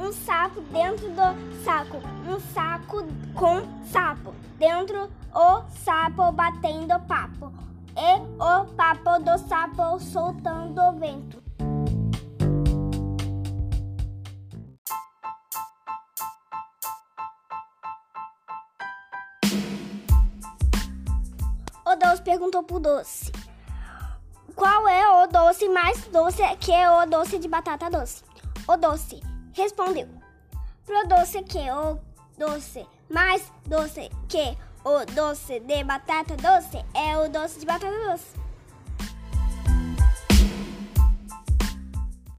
um sapo dentro do saco, um saco com sapo dentro, o sapo batendo papo e o papo do sapo soltando o vento. O doce perguntou pro doce: Qual é o doce mais doce que é o doce de batata doce? O doce respondeu: Pro doce que o doce mais doce que o doce de batata doce é o doce de batata doce.